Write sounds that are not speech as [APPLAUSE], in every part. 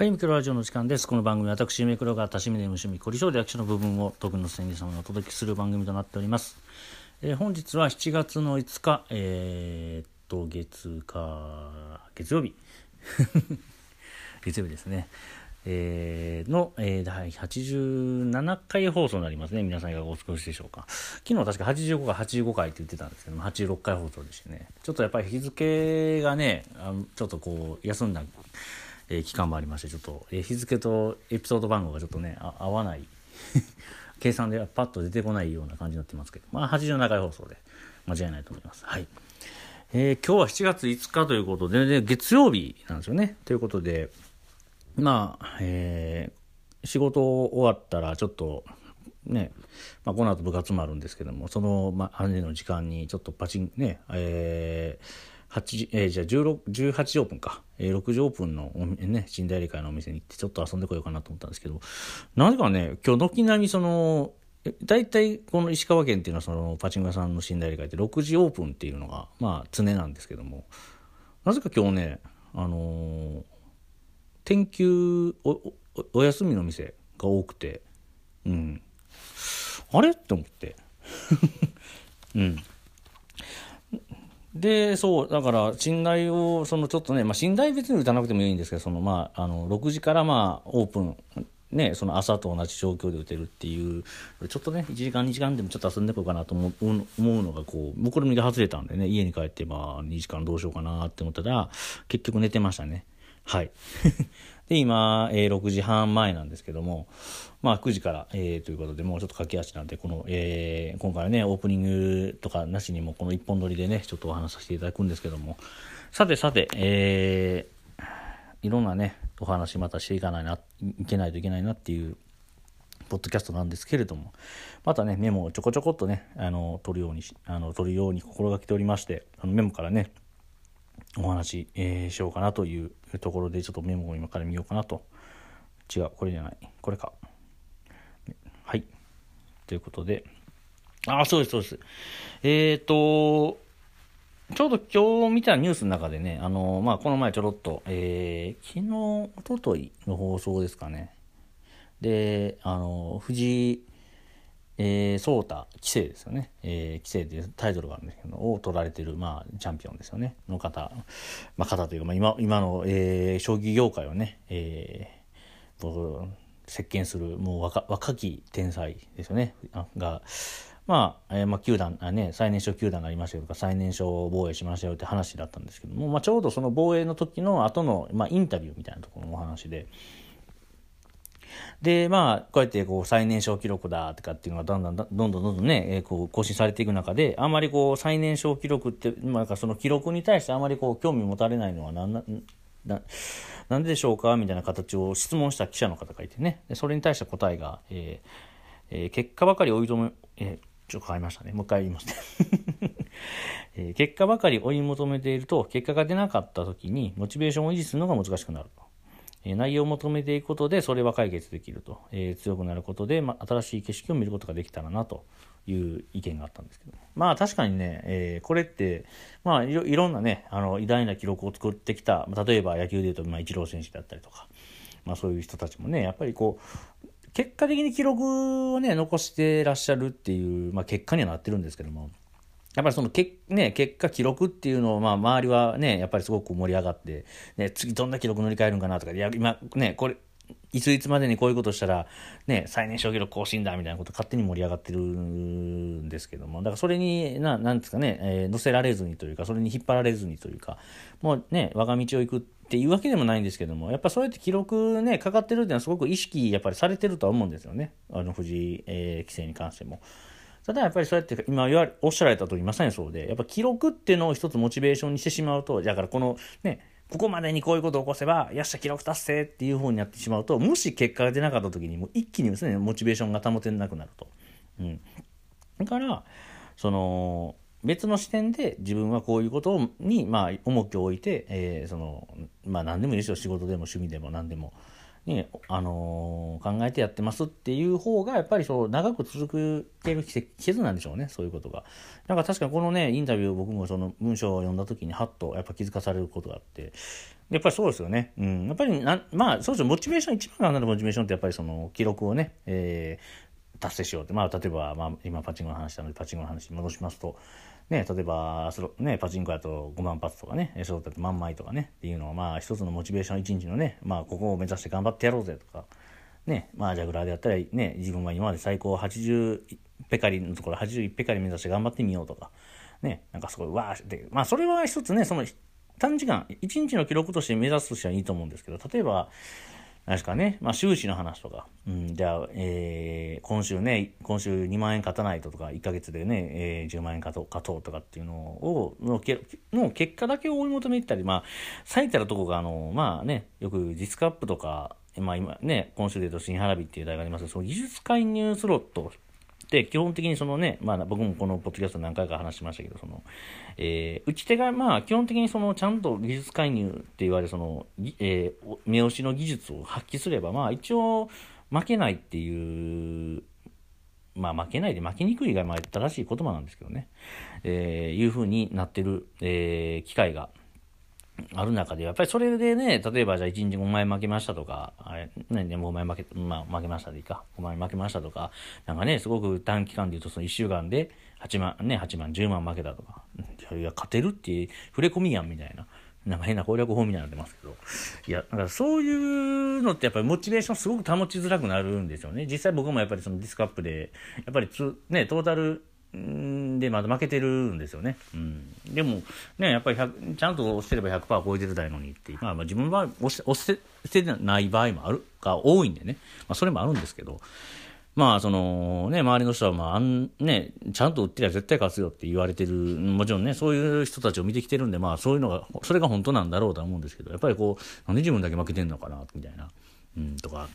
はい、ミクロラジオの時間です。この番組は私、ミクロが多趣味で無趣味、凝り性で役所の部分を特にの宣言様にお届けする番組となっております。えー本日は7月の5日、えーっと、月か、月曜日。[LAUGHS] 月曜日ですね。えーの、えー第87回放送になりますね。皆さんいかがお過ごしでしょうか。昨日確か85回、85回って言ってたんですけども、86回放送でしてね。ちょっとやっぱり日付がね、あのちょっとこう、休んだ、えー期間もありまして、ちょっと、えー日付とエピソード番号がちょっとね、あ合わない。[LAUGHS] 計算ではパッと出てこないような感じになってますけど、まあ87回放送で間違いないと思います。はい。えー今日は7月5日ということで、で月曜日なんですよね。ということで、まあ、えー仕事終わったらちょっと、ね、まあ、この後部活もあるんですけども、その、まあ、姉の時間にちょっとパチン、ね、えー、8時、えーじゃあ16 18時オープンか、えー6時オープンのね、寝台理会のお店に行ってちょっと遊んでこようかなと思ったんですけど、なぜかね、今日軒並みその、大体この石川県っていうのはそのパチンコ屋さんの寝台理会って6時オープンっていうのが、まあ常なんですけども、なぜか今日ね、あのー天休おおお休みの店が多くて。うん。あれ？って思って。[LAUGHS] うん。でそうだから寝台をそのちょっとね、まあ、寝台別に打たなくてもいいんですけどそのまああの6時からまあオープンね、その朝と同じ状況で打てるっていうちょっとね1時間2時間でもちょっと遊んでこうかなと思うのがこう目論見が外れたんでね家に帰ってまあ2時間どうしようかなって思ったら結局寝てましたね。はい。で今、えー6時半前なんですけどもまあ9時から、えーということでもうちょっと駆け足なんでこの、えー今回はねオープニングとかなしにもこの一本撮りでねちょっとお話しさせていただくんですけども。さてさてえーいろんなねお話またしていかないないけないといけないなっていうポッドキャストなんですけれどもまたねメモをちょこちょこっとねあの取るようにしあの取るように心がけておりましてあのメモからねお話、えーしようかなというところでちょっとメモを今から見ようかなと。違うこれじゃない。これか。はい。ということで。ああそうですそうです。えっ、とちょうど今日見たニュースの中でね、あのまあ、この前ちょろっと、えー、昨日、おとといの放送ですかね。で、あの藤井、えー、聡太、棋聖ですよね。えー、棋聖っていうタイトルがあるんですけど、を取られてる、まあ、チャンピオンですよね。の方、まあ、方というか、まあ、今、今の、えー、将棋業界をね、えー、僕、席巻する、もう若若き天才ですよね。が、まあ、えーまあ、球団あ、ね、最年少球団がありましたよとか最年少防衛しましたよって話だったんですけども、まあ、ちょうどその防衛の時の後の、まあ、インタビューみたいなところのお話で。でまあこうやってこう最年少記録だとかっていうのがだんだんどんどんどんどんね、えーこう更新されていく中であんまりこう最年少記録って、まあ、なんかその記録に対してあまりこう興味持たれないのはなんなななんででしょうかみたいな形を質問した記者の方がいてねそれに対して答えが、えーえー結果ばかり追い求め、えーちょっと変えましたね。もう一回言いますね。[LAUGHS] え結果ばかり追い求めていると、結果が出なかった時に、モチベーションを維持するのが難しくなると。え内容を求めていくことで、それは解決できると。えー強くなることで、まあ、新しい景色を見ることができたらな、という意見があったんですけど。まあ確かにね、えーこれって、まあいろいろんなね、あの、偉大な記録を作ってきた、例えば野球でいうと、まあ、イチロー選手だったりとか、まあそういう人たちもね、やっぱりこう、結果的に記録をね、残してらっしゃるっていう、まあ結果にはなってるんですけども、やっぱりそのけ、ね、結果、記録っていうのを、まあ、周りはね、やっぱりすごく盛り上がって、ね、次どんな記録乗り換えるんかなとか、いや、今、ね、これ、いついつまでにこういうことしたら、ね、最年少記録更新だみたいなこと勝手に盛り上がってるんですけども、だからそれに、ななんですかね、えー乗せられずにというか、それに引っ張られずにというか、もうね、我が道を行くっていうわけでもないんですけども、やっぱそうやって記録ね、かかってるっていうのはすごく意識、やっぱりされてるとは思うんですよね。あの、藤井、えー、棋聖に関しても。ただやっぱりそうやって今言われおっしゃられた通りまさにそうでやっぱ記録っていうのを一つモチベーションにしてしまうとだからこのねここまでにこういうことを起こせばよっしゃ記録達成っていう風になってしまうともし結果が出なかった時にもう一気にですねモチベーションが保てなくなると。うん、だからその別の視点で自分はこういうことに、まあ、重きを置いて、えーそのまあ、何でもいいですよ仕事でも趣味でも何でも、ね、あのー考えてやってますっていう方が、やっぱりそう、長く続ける秘訣なんでしょうね、そういうことが。なんか確かにこのね、インタビュー僕もその文章を読んだ時に、はっとやっぱ気づかされることがあって、やっぱりそうですよね。うん。やっぱりな、まあ、そうですよ。モチベーション、一番なるモチベーションってやっぱりその記録をね、えー、達成しようって。まあ、例えば、まあ、今パチンコの話したので、パチンコの話に戻しますと、ね、例えばその、ね、パチンコやと5万発とかねそうだって万枚とかねっていうのはまあ一つのモチベーション一日のね、まあ、ここを目指して頑張ってやろうぜとか、ね、まあジャグラーでやったらね自分は今まで最高80ペカリのところ81ペカリ目指して頑張ってみようとかねなんかすごいわーってまあそれは一つねその短時間1日の記録として目指すとしてはいいと思うんですけど例えば何ですかね、まあ、収支の話とか、うん、じゃあ、えー、今週ね、今週2万円勝たないととか、1ヶ月でね、えー、10万円勝とう勝とうとかっていうのを、のけの結果だけを追い求めてたり、まあ、最たらとこが、あの、まあね、よくディスクアップとか、まあ今ね、今週で言うと新花火っていう題がありますけど、その技術介入スロットで、基本的にそのね、まあ僕もこのポッドキャスト何回か話しましたけど、その、えー、打ち手がまあ基本的にそのちゃんと技術介入って言われその、えー、目押しの技術を発揮すれば、まあ一応負けないっていう、まあ負けないで負けにくいがまあ正しい言葉なんですけどね、えー、いうふうになってる、えー、機会がある中で、やっぱりそれでね、例えばじゃあ1日5万円負けましたとか、あれ、ね、でも5万円負け、まあ負けましたでいいか、5万円負けましたとか、なんかね、すごく短期間で言うとその1週間で8万、ね、8万、10万負けたとか、いや、勝てるって触れ込みやんみたいな。なんか変な攻略法みたいになってますけど。いや、だからそういうのってやっぱりモチベーションすごく保ちづらくなるんですよね。実際僕もやっぱりそのディスクアップで、やっぱりつ、ね、トータルでまだ負けてるんですよね。うん、でも、ね、やっぱりちゃんと押してれば100%超えてるだのにってまあ、まあ自分は押し押してない場合もあるが多いんでね、まあ、それもあるんですけど、まあ、そのね、周りの人は、まあ、あんね、ちゃんと打ってりゃ絶対勝つよって言われてる、もちろんね、そういう人たちを見てきてるんで、まあ、そういうのが、それが本当なんだろうとは思うんですけど、やっぱりこう、なんで自分だけ負けてんのかな、みたいな、うん、とか、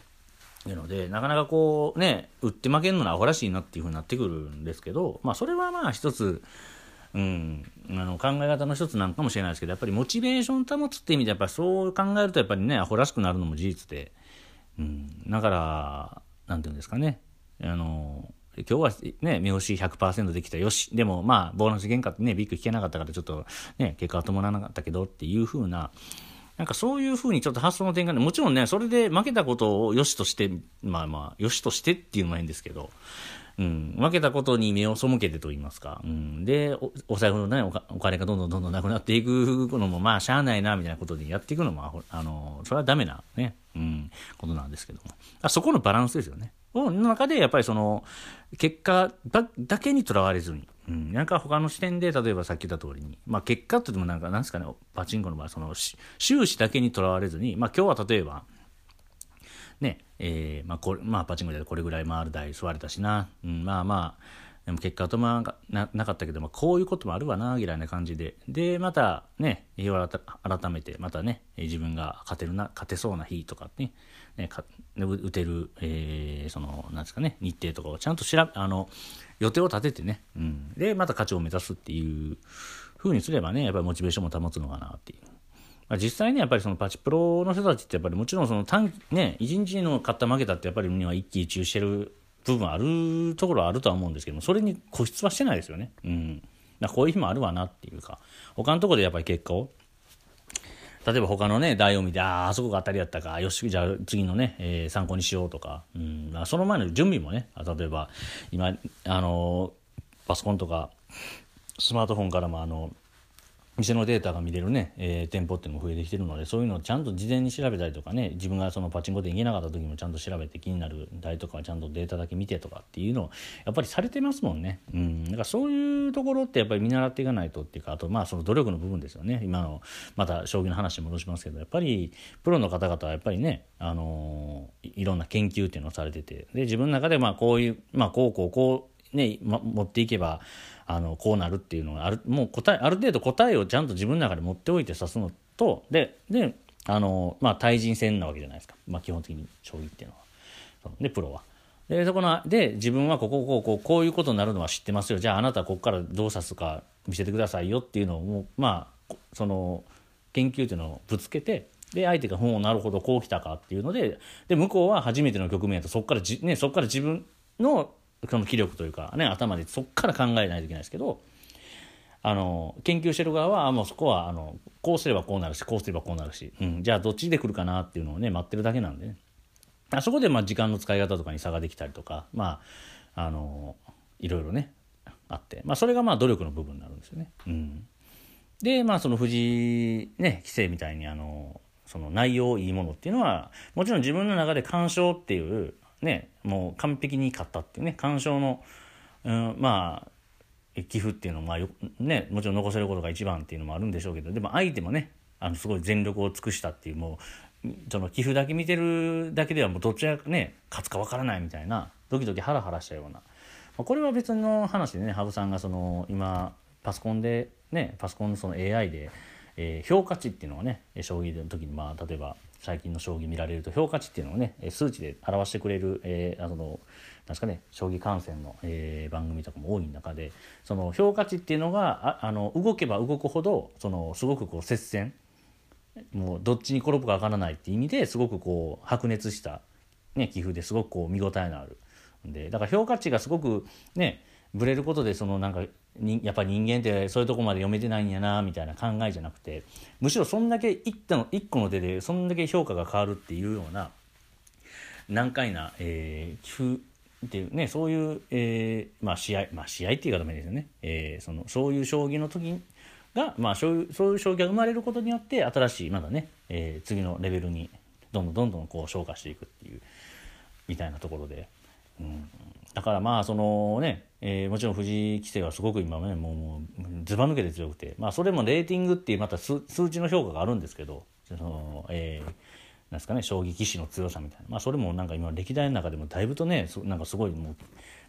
いうので、なかなかこうね、売って負けるのはアホらしいなっていうふうになってくるんですけど、まあそれはまあ一つ、うん、あの考え方の一つなんかもしれないですけど、やっぱりモチベーション保つって意味で、やっぱりそう考えるとやっぱりね、アホらしくなるのも事実で、うん、だから、なんていうんですかね、あの、今日はね、目押し100%できたよし。でもまあ、ボーナス原価ってね、ビッグ引けなかったからちょっとね、結果は伴わなかったけどっていうふうな、なんかそういうふうにちょっと発想の転換で、もちろんね、それで負けたことを良しとして、まあまあ、良しとしてっていうのもいいんですけど、うん、負けたことに目を背けてと言いますか、うん、でお、お財布のねお、お金がどんどんどんどんなくなっていくのも、まあ、しゃあないな、みたいなことでやっていくのも、あの、それはダメなね、うん、ことなんですけども。あそこのバランスですよね。の中で、やっぱりその、結果だだけにとらわれずに、うん、なんか他の視点で、例えばさっき言った通りに、まあ結果って言ってもなんか、なんですかね、パチンコの場合、その、収支だけにとらわれずに、まあ今日は例えば、ね、えー、まあこれ、まあパチンコでこれぐらい回る台座れたしな、うん、まあまあ、でも結果とまななかったけど、まあ、こういうこともあるわな、ぐらいな感じで。で、またね、日を改めて、またね、自分が勝てるな、勝てそうな日とかね、ねか打てる、えー、その、なんですかね、日程とかをちゃんと調べ、あの、予定を立ててね、うん。で、また勝ちを目指すっていう風にすればね、やっぱりモチベーションも保つのかなっていう。まあ、実際ね、やっぱりそのパチプロの人たちってやっぱりもちろんその短、ね、一日の勝った負けたってやっぱりには一喜一憂してる部分あるところはあるとは思うんですけども、それに固執はしてないですよね。うん。こういう日もあるわなっていうか、他のところでやっぱり結果を、例えば他のね、台を見て、ああ、あそこが当たりやったか、よし、じゃあ次のね、えー、参考にしようとか、うん、その前の準備もね、例えば、今、あのパソコンとか、スマートフォンからも、あの、店のデータが見れるね、えー、店舗っていうのも増えてきてるのでそういうのをちゃんと事前に調べたりとかね自分がそのパチンコで行けなかった時もちゃんと調べて気になる台とかはちゃんとデータだけ見てとかっていうのをやっぱりされてますもんね。うん、だからそういうところってやっぱり見習っていかないとっていうかあとまあその努力の部分ですよね今のまた将棋の話に戻しますけどやっぱりプロの方々はやっぱりね、あのー、いろんな研究っていうのをされててで自分の中でまあこういうまあこうこうこうね、ま、持っていけばあのこうなるっていうのがあるもう答えある程度答えをちゃんと自分の中で持っておいて指すのとでであの、まあ、対人戦なわけじゃないですか、まあ、基本的に将棋っていうのは。でプロは。でそこので自分はこここうこうこういうことになるのは知ってますよじゃああなたはここからどう指すか見せてくださいよっていうのをまあその研究っていうのをぶつけてで相手が「ほうなるほどこう来たか」っていうのでで向こうは初めての局面やとそこからじ、ね、そこから自分のその気力というか、ね、頭でそこから考えないといけないですけどあの研究してる側はもうそこはあのこうすればこうなるしこうすればこうなるし、うん、じゃあどっちで来るかなっていうのをね待ってるだけなんでねあそこでまあ時間の使い方とかに差ができたりとかまああのいろいろねあって、まあ、それがまあ努力の部分になるんですよね。うん、でまあその藤井ね棋聖みたいにあのその内容いいものっていうのはもちろん自分の中で鑑賞っていうねもう完璧に勝ったっていうね鑑賞の、うん、まあ寄付っていうのもまあよ、ね、もちろん残せることが一番っていうのもあるんでしょうけどでも相手もねあのすごい全力を尽くしたっていうもうその寄付だけ見てるだけではもうどちらね勝つか分からないみたいなドキドキハラハラしたような。まこれは別の話でね羽生さんがその今パソコンでねパソコンのその AI で、えー、評価値っていうのがね将棋の時にまあ例えば最近の将棋見られると評価値っていうのをね数値で表してくれる、えー、あのなんですかね将棋観戦の、えー、番組とかも多い中でその評価値っていうのがああの動けば動くほどそのすごくこう接戦もうどっちに転ぶか分からないっていう意味ですごくこう白熱した、ね、棋風ですごくこう見応えのある。んでだから評価値がすごくねぶれることでそのなんかやっぱ人間ってそういうとこまで読めてないんやなみたいな考えじゃなくてむしろそんだけ一の一個の手でそんだけ評価が変わるっていうような難解な、えー、棋風っていうねそういう、えーまあ、試合まあ試合っていう方もいいですよね、えー、そのそういう将棋の時が、まあ、そういうそういう将棋が生まれることによって新しいまだね、えー、次のレベルにどんどんどんどんこう昇華していくっていうみたいなところで。うん、だからまあそのね、えー、もちろん藤井棋聖はすごく今ねもうもうずば抜けて強くて、まあ、それもレーティングっていうまた数値の評価があるんですけどその、えー、なんですかね将棋棋士の強さみたいな、まあ、それもなんか今歴代の中でもだいぶとねなんかすごいもう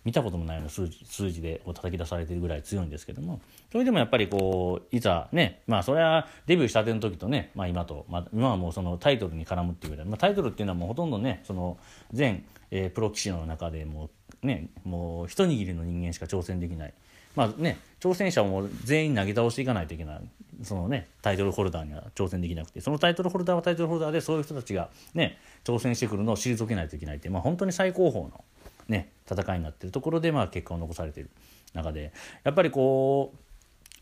見たこともないような数字でこう叩き出されてるぐらい強いんですけどもそれでもやっぱりこういざねまあそれはデビューしたての時とね、まあ、今と、まあ、今はもうそのタイトルに絡むっていうぐらい、まあ、タイトルっていうのはもうほとんどねその全、えー、プロ棋士の中でもねもう一握りの人間しか挑戦できない。まあね、挑戦者も全員投げ倒していかないといけないそのねタイトルホルダーには挑戦できなくてそのタイトルホルダーはタイトルホルダーでそういう人たちがね挑戦してくるのを退けないといけないって、まあ、本当に最高峰のね、戦いになってるところで、まあ、結果を残されている中でやっぱりこ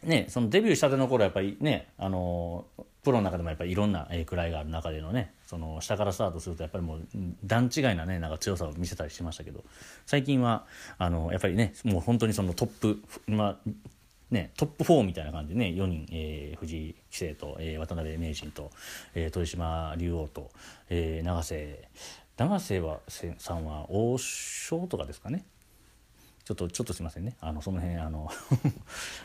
う、ね、そのデビューしたての頃やっぱりねあのプロの中でもやっぱりいろんな位がある中でのねその下からスタートするとやっぱりもう段違いなねなんか強さを見せたりしましたけど最近はあのやっぱりねもう本当にそのトップ、まあね、トップ4みたいな感じでね4人、えー、藤井棋聖と、えー、渡辺名人と、えー、豊島竜王と、えー、永瀬永瀬はさんは王将とかですかね。ちょっとちょっとすいませんね。あのその辺あの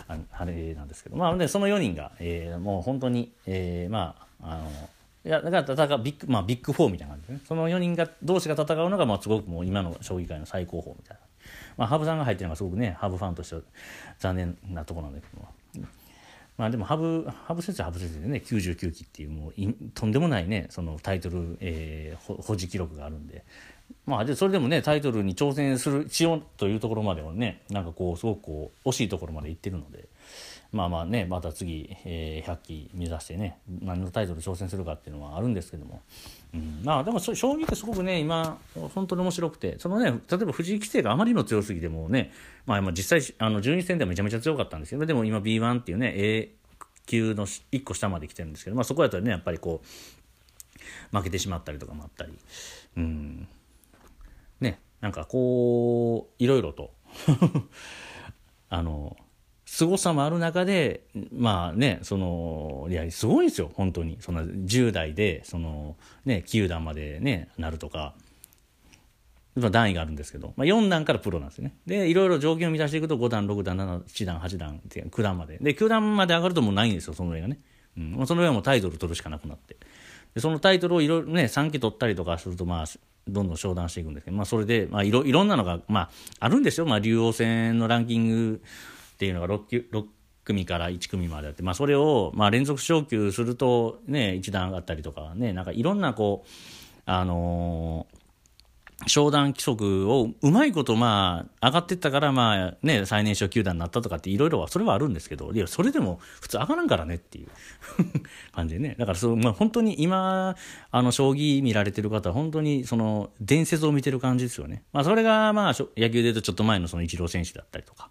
[LAUGHS] あれなんですけど。まあでその4人が、えー、もう本当に、えー、まああのいやだから戦うビッグ,、まあ、ビッグ4みたいな感じでね。その4人が同士が戦うのが、まあ、すごくもう今の将棋界の最高峰みたいな、まあ、羽生さんが入ってるのがすごくね羽生ファンとしては残念なところなんだけども。まあでも羽生羽生先生羽生先生でね99期っていうもうとんでもないねそのタイトル、えー、保持記録があるんで。まあでそれでもねタイトルに挑戦するしようというところまではねなんかこうすごくこう惜しいところまで行ってるので。まあまあねまた次、えー、100期目指してね何のタイトル挑戦するかっていうのはあるんですけども、うん、まあでも将棋ってすごくね今本当に面白くてそのね例えば藤井棋聖があまりにも強すぎてもねまあ実際あの12戦ではめちゃめちゃ強かったんですけどでも今 B1 っていうね A 級の1個下まで来てるんですけど、まあ、そこやとねやっぱりこう負けてしまったりとかもあったり。うん。ねなんかこういろいろと [LAUGHS] あの凄さもある中でまあねそのいやすごいんですよ本当にその10代でそのね9段までねなるとか。段位があるんですけど、まあ、4段からプロなんですね。で、いろいろ条件を満たしていくと5段、6段、7、7段、8段9段まで。で、9段まで上がるともうないんですよ、その上がね。うん、その上はもうタイトル取るしかなくなって。で、そのタイトルをいろいろね、3期取ったりとかすると、まあ、どんどん昇段していくんですけど、まあ、それで、まあ、いろ、いろんなのが、まあ、あるんですよ。まあ、竜王戦のランキングっていうのが 6, 6組から1組まであって、まあ、それを、まあ、連続昇級すると、ね、1段上がったりとかね、なんかいろんなこう、あのー商談規則をうまいことまあ上がってったからまあね最年少球団になったとかっていろいろはそれはあるんですけどいやそれでも普通上がらんからねっていう [LAUGHS] 感じでね。だからそう、まあ、本当に今あの将棋見られてる方は本当にその伝説を見てる感じですよね、まあ、それがまあ野球でいうとちょっと前のそのイチロー選手だったりとか。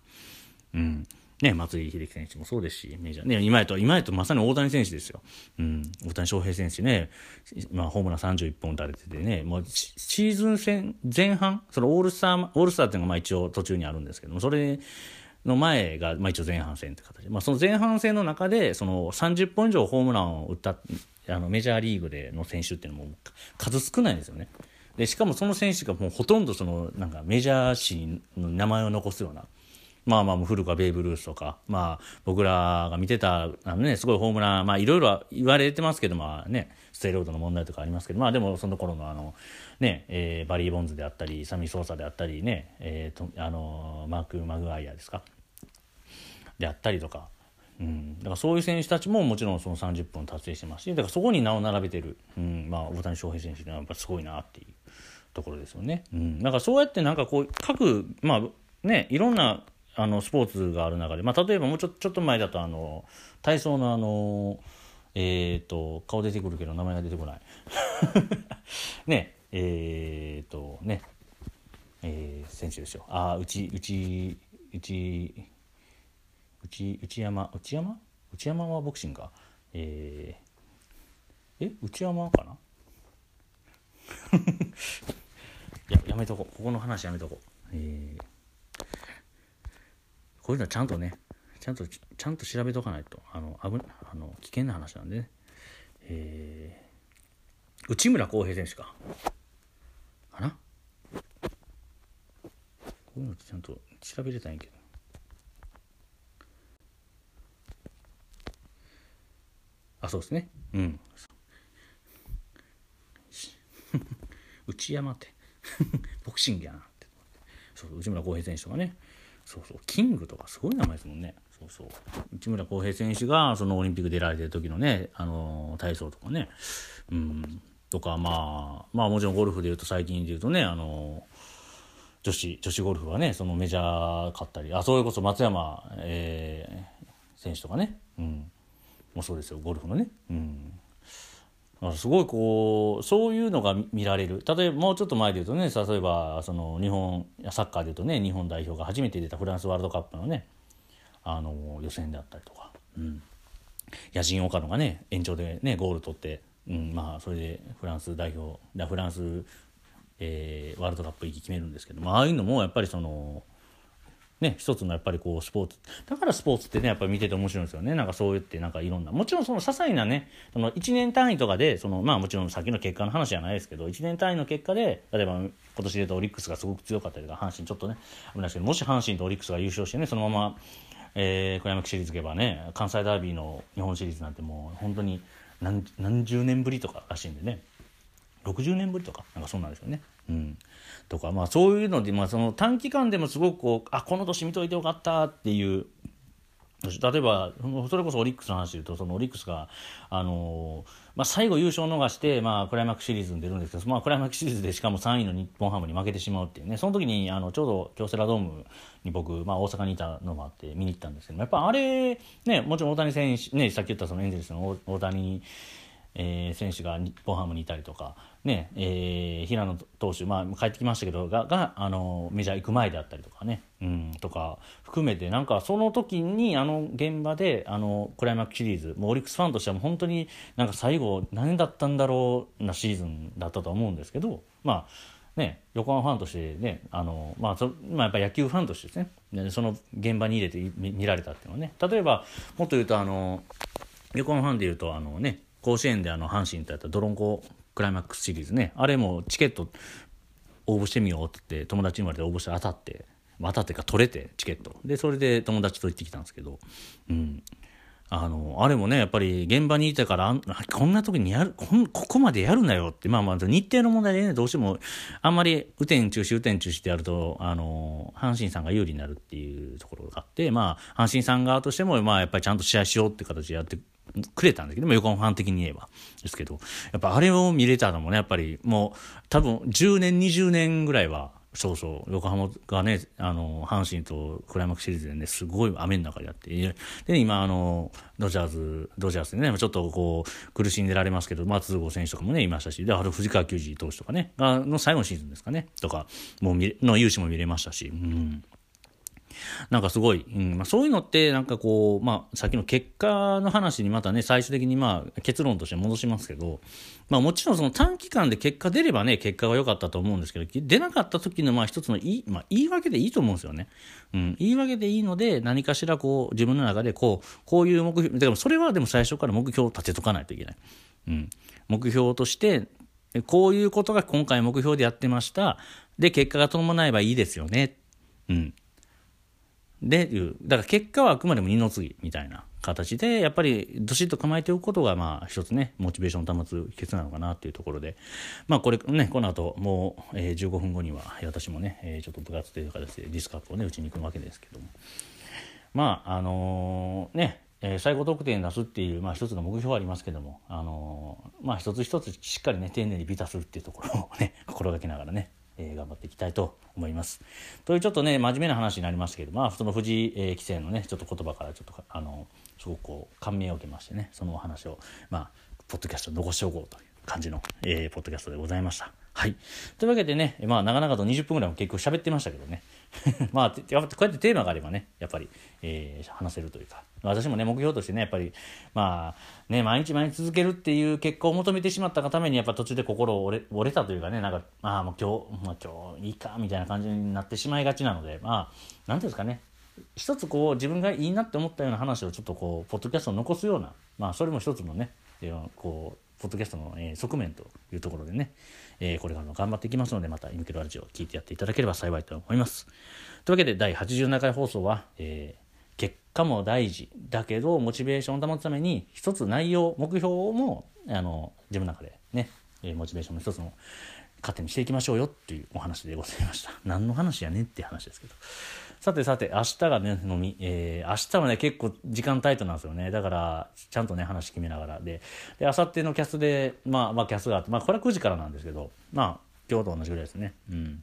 うんね、松井秀喜選手もそうですし、メジャー、ね、今やと、今やとまさに大谷選手ですよ。うん、大谷翔平選手ね、まあ、ホームラン31本打たれててね、もうシーズン戦前半、そのオールスター、オールスターっていうのがまあ一応途中にあるんですけども、それの前が、まあ一応前半戦って形まあその前半戦の中で、その30本以上ホームランを打った、あのメジャーリーグでの選手っていうのも数少ないですよね。で、しかもその選手がもうほとんどその、なんかメジャー誌の名前を残すような、まあまあ古くはベーブ・ルースとか、まあ僕らが見てた、あのね、すごいホームラン、まあいろいろ言われてますけど、まあね、ステロードの問題とかありますけど、まあでもその頃のあの、ね、えー、バリー・ボンズであったり、サミー・ソーサであったりね、えー、と、あの、マーク・マグワイアですか？であったりとか、うん、だからそういう選手たちももちろんその30分達成してますしだからそこに名を並べてる、うん。まあ、大谷翔平選手ってのはやっぱすごいなっていうところですよね。うん、だからそうやってなんかこう各、まあね、いろんなあのスポーツがある中で、まあ、例えばもうちょちょっと前だとあの体操のあのえっ、ー、と顔出てくるけど名前が出てこない。[LAUGHS] ねえっ、ー、とねえー、選手ですよ。あ内内内内内山内山？内山はボクシングか。えー、え内山かな？[LAUGHS] ややめとこここの話やめとこう。えー。こういうのはちゃんとねちゃんとちゃんと調べとかないと。あの危あの危険な話なんでね、えー、内村航平選手か。かな？こういうのちゃんと調べれたんやけど。あそうですね。うん。[LAUGHS] 内山って。[LAUGHS] ボクシングやなって。そう内村航平選手とかね。そうそう。キングとかすごい名前ですもんね。そうそう。内村航平選手がそのオリンピック出られてる時のねあの体操とかね。うん。とかまあまあもちろんゴルフでいうと最近でいうとねあの女子女子ゴルフはねそのメジャー勝ったりあそれこそ松山、えー、選手とかね、うん、もうそうですよ。ゴルフのね、うん、すごいこうそういうのが見られる。例えばもうちょっと前で言うとね例えばその日本サッカーで言うとね日本代表が初めて出たフランスワールドカップのねあの予選であったりとか、うん、野人岡野がね延長でねゴール取って、うん、まあそれでフランス代表フランス、えー、ワールドカップ行き決めるんですけど、ま、ああいうのもやっぱりそのね、一つのやっぱりこうスポーツ。だからスポーツってねやっぱり見てて面白いんですよね。なんかそう言ってなんかいろんな。もちろんその些細なねその1年単位とかでそのまあもちろん先の結果の話じゃないですけど1年単位の結果で例えば今年で言うとオリックスがすごく強かったりとか阪神ちょっとね危ないですけどもし阪神とオリックスが優勝してねそのまま、えー、小山シリーズ行けばね関西ダービーの日本シリーズなんてもう本当に何何十年ぶりとからしいんでね。60年ぶりとかなんかそうなんですよね。うん。とか、まあ、そういうので、まあ、その短期間でもすごくこうあこの年見といてよかったっていう例えばそれこそオリックスの話で言うとそのオリックスが、あのまあ、最後優勝を逃して、まあ、クライマックスシリーズに出るんですけど、まあ、クライマックスシリーズでしかも3位の日本ハムに負けてしまうっていうねその時にあのちょうど京セラドームに僕、まあ、大阪にいたのもあって見に行ったんですけどやっぱあれ、ね、もちろん大谷選手、ね、さっき言ったそのエンゼルスの大谷えー、選手が日本ハムにいたりとか、ねえー、平野投手、まあ、帰ってきましたけどががあのメジャー行く前であったりとかね、うん、とか含めてなんかその時にあの現場であのクライマックスシリーズもうオリックスファンとしてはもう本当になんか最後何だったんだろうなシーズンだったと思うんですけどまあね、横浜ファンとしてねあの、まあそまあ、やっぱ野球ファンとしてですねその現場に入れて見られたっていうのはね。例えばもっと言うとあの横浜ファンで言うとあのね甲子園であの阪神とやったドロンコクライマックスシリーズね。あれもチケット応募してみようって言って友達に言われて応募して当たって当たってか取れてチケット。でそれで友達と行ってきたんですけど、うん、あの、あれもね、やっぱり現場にいたから、こんな時にやる、こここまでやるなよって、まあまあ、日程の問題でね、どうしても、あんまり、雨天中止、雨天中止ってやると、あの、阪神さんが有利になるっていうところがあって、まあ、阪神さん側としても、まあ、やっぱりちゃんと試合しようって形でやってくれたんだけども、横浜ファン的に言えば。ですけど、やっぱあれを見れたのもね、やっぱりもう、多分10年、20年ぐらいは、そうそう横浜がねあの阪神とクライマックスシリーズでねすごい雨の中でやってで今あのドジャーズドジャースでねちょっとこう苦しんでられますけど松郷選手とかもねいましたしであれ藤川球児投手とかねの最後のシーズンですかねとかもうの勇姿も見れましたし、うん、なんかすごい、うんまあ、そういうのってなんかこう、まあ、さっきの結果の話にまたね最終的にまあ結論として戻しますけど、まあ、もちろんその短期間で結果出ればね結果が良かったと思うんですけど出なかった時のまあ一つのいい、まあ、言い訳でいいと思うんですよね、うん、言い訳でいいので何かしらこう自分の中でこうこういう目標でもそれはでも最初から目標を立てとかないといけない、うん、目標としてこういうことが今回目標でやってました。で結果が伴えばいいですよね。うん。でいう、だから結果はあくまでも二の次みたいな形で、やっぱりどしっと構えておくことが、まあ一つね、モチベーションを保つ秘訣なのかなっていうところで、まあこれね、この後もう、えー、15分後には、私もね、えー、ちょっと部活という形でディスカップをね、打ちに行くわけですけども。まあ、あのー、ね、えー、最高得点出すっていう、まあ、一つの目標はありますけども、あのー、まあ、一つ一つしっかりね丁寧にビタするっていうところをね心がけながらねえー、頑張っていきたいと思います。というちょっとね真面目な話になりましたけどまあその藤井、えー、棋聖のねちょっと言葉からちょっとあのすごくこう感銘を受けましてねそのお話をまあポッドキャスト残しておこうという感じの、えー、ポッドキャストでございました。はい。というわけでね、まあ、長々と20分ぐらいも結構喋ってましたけどね。[LAUGHS] まあ、こうやってテーマがあればね、やっぱり、えー、話せるというか、私もね、目標としてね、やっぱり、まあ、ね、毎日毎日続けるっていう結果を求めてしまったがために、やっぱ途中で心折れ折れたというかね、なんか、まあ、もう今日、まあ、今日いいか、みたいな感じになってしまいがちなので、まあ、なんていうんですかね、一つこう、自分がいいなって思ったような話をちょっとこう、ポッドキャストを残すような、まあ、それも一つのね、こう、ポッドキャストの、えー、側面というところでね、えー、これからも頑張っていきますので、またイミケロラジオを聞いてやっていただければ幸いと思います。というわけで、第87回放送は、えー、結果も大事だけど、モチベーションを保つために、一つ内容、目標も、あの、自分の中でね、モチベーションの一つの糧にしていきましょうよっていうお話でございました。[LAUGHS] 何の話やねんって話ですけど。さてさて、明日がね、飲み、えー、明日はね、結構時間タイトなんですよね。だから、ちゃんとね、話決めながら。で、で、明後日のキャスで、まあ、まあ、キャスがあって、まあ、これは9時からなんですけど、まあ、今日と同じぐらいですね。うん。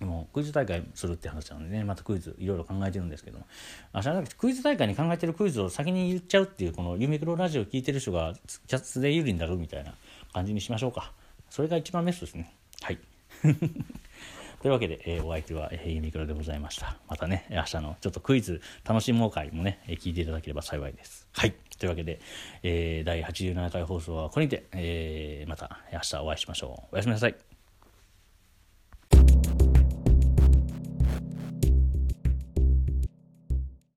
もうクイズ大会するって話なのでね、またクイズいろいろ考えてるんですけども、明日クイズ大会に考えてるクイズを先に言っちゃうっていう、このユミクロラジオ聞いてる人がキャスで有利になるみたいな感じにしましょうか。それが一番ベストですね。はい。[LAUGHS] というわけで、えー、お相手は、えー、ユニクロでございました。またね、明日のちょっとクイズ楽しもう会もね、えー、聞いていただければ幸いです。はい。というわけで、えー、第87回放送はこれにて、えー、また明日お会いしましょう。おやすみなさい。